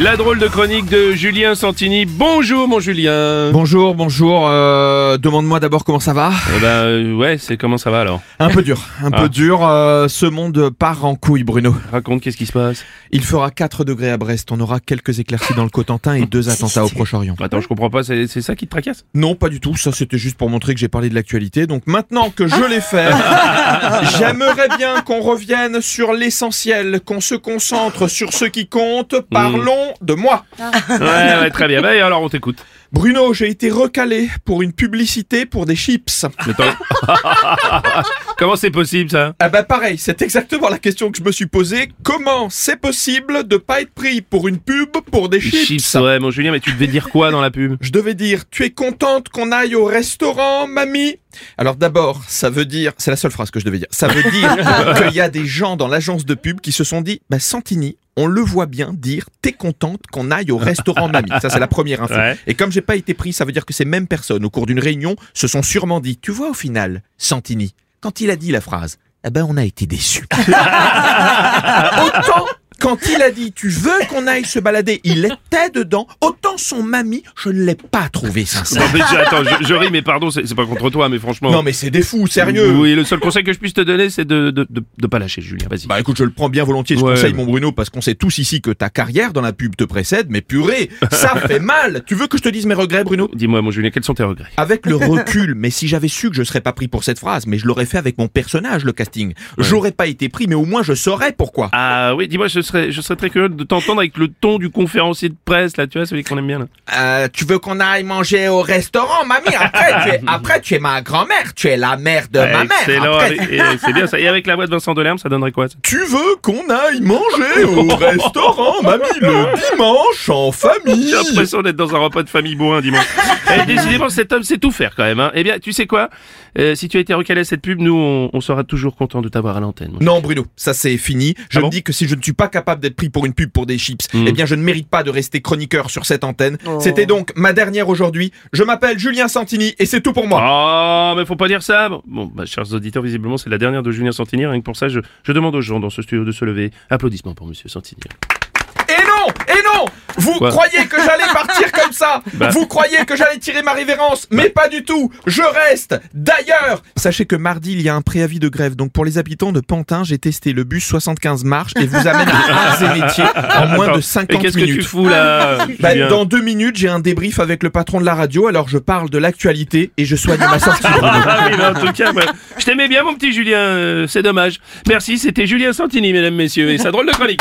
La drôle de chronique de Julien Santini. Bonjour mon Julien. Bonjour, bonjour. euh, Demande-moi d'abord comment ça va. Eh ben euh, ouais, c'est comment ça va alors Un peu dur, un Ah. peu dur. euh, ce monde part en couille, Bruno. Raconte qu'est-ce qui se passe. Il fera 4 degrés à Brest. On aura quelques éclaircies dans le Cotentin et deux attentats au Proche-Orient. Attends, je comprends pas, c'est c'est ça qui te tracasse Non, pas du tout. Ça, c'était juste pour montrer que j'ai parlé de l'actualité. Donc maintenant que je l'ai fait, j'aimerais bien qu'on revienne sur l'essentiel, qu'on se concentre sur ce qui compte. Parlons de moi. Ouais, ouais, très bien. Bah, alors on t'écoute. Bruno, j'ai été recalé pour une publicité pour des chips. Attends. Comment c'est possible ça? Ah bah pareil, c'est exactement la question que je me suis posée. Comment c'est possible de pas être pris pour une pub pour des chips, Chips, ouais, mon Julien, mais tu devais dire quoi dans la pub? Je devais dire, tu es contente qu'on aille au restaurant, mamie? Alors d'abord, ça veut dire, c'est la seule phrase que je devais dire, ça veut dire qu'il y a des gens dans l'agence de pub qui se sont dit, bah Santini, on le voit bien dire, t'es contente qu'on aille au restaurant, mamie. Ça c'est la première info. Ouais. Et comme j'ai pas été pris, ça veut dire que ces mêmes personnes, au cours d'une réunion, se sont sûrement dit, tu vois au final, Santini, quand il a dit la phrase, eh ben on a été déçus. Autant quand il a dit tu veux qu'on aille se balader, il était dedans. Autant son mamie, je ne l'ai pas trouvé sincère. Non, mais attends, je, je ris, mais pardon, c'est pas contre toi, mais franchement. Non mais c'est des fous, sérieux. Oui, le seul conseil que je puisse te donner, c'est de, de, de, de pas lâcher, Julien. Vas-y. Bah écoute, je le prends bien volontiers ce Ouais, conseil, mon Bruno, parce qu'on sait tous ici que ta carrière dans la pub te précède, mais purée, ça fait mal. Tu veux que je te dise mes regrets, Bruno? Dis-moi, mon Julien, quels sont tes regrets? Avec le recul, mais si j'avais su que je serais pas pris pour cette phrase, mais je l'aurais fait avec mon personnage, le casting. J'aurais pas été pris, mais au moins je saurais pourquoi. Ah oui, dis-moi, je serais, je serais très curieux de t'entendre avec le ton du conférencier de presse, là, tu vois, celui qu'on aime bien, là. Euh, tu veux qu'on aille manger au restaurant, mamie? Après, tu es, après, tu es ma grand-mère, tu es la mère de ma mère. Excellent, et c'est bien ça. Et avec la voix de Vincent Delerme, ça donnerait quoi ça? Tu veux qu'on aille manger au restaurant, mamie, le dimanche en famille? J'ai l'impression d'être dans un repas de famille bourrin dimanche. Eh, décidément, cet homme sait tout faire quand même. Hein. Eh bien, tu sais quoi? Euh, Si tu as été recalé à cette pub, nous, on, on sera toujours content de t'avoir à l'antenne. Non, Bruno, ça c'est fini. Je Ah me bon? dis que si je ne suis pas capable d'être pris pour une pub pour des chips, Hmm. eh bien je ne mérite pas de rester chroniqueur sur cette antenne. C'était donc ma dernière aujourd'hui. Je m'appelle Julien Santini et c'est tout pour moi. Ah, mais faut pas dire ça. Bon, Bon, bah, chers auditeurs, visiblement, c'est la dernière de Julien Santini. Rien que pour ça, je, je demande aux gens dans ce studio de se lever. Applaudissements pour Monsieur Santini. Et non Et non Vous Quoi croyez que j'allais partir comme ça Bah. Vous croyez que j'allais tirer ma révérence Mais pas du tout Je reste D'ailleurs Sachez que mardi, il y a un préavis de grève. Donc pour les habitants de Pantin, j'ai testé le bus 75 marches et vous amène à arts et métiers en moins Attends, de Et 50 qu'est-ce que tu minutes. fous là Bah, dans deux minutes, j'ai un débrief avec le patron de la radio, alors je parle de l'actualité et je soigne ma sortie. Ah oui, mais en tout cas, je t'aimais bien, mon petit Julien. euh, c'est dommage. Merci, c'était Julien Santini, mesdames, messieurs, et sa drôle de chronique.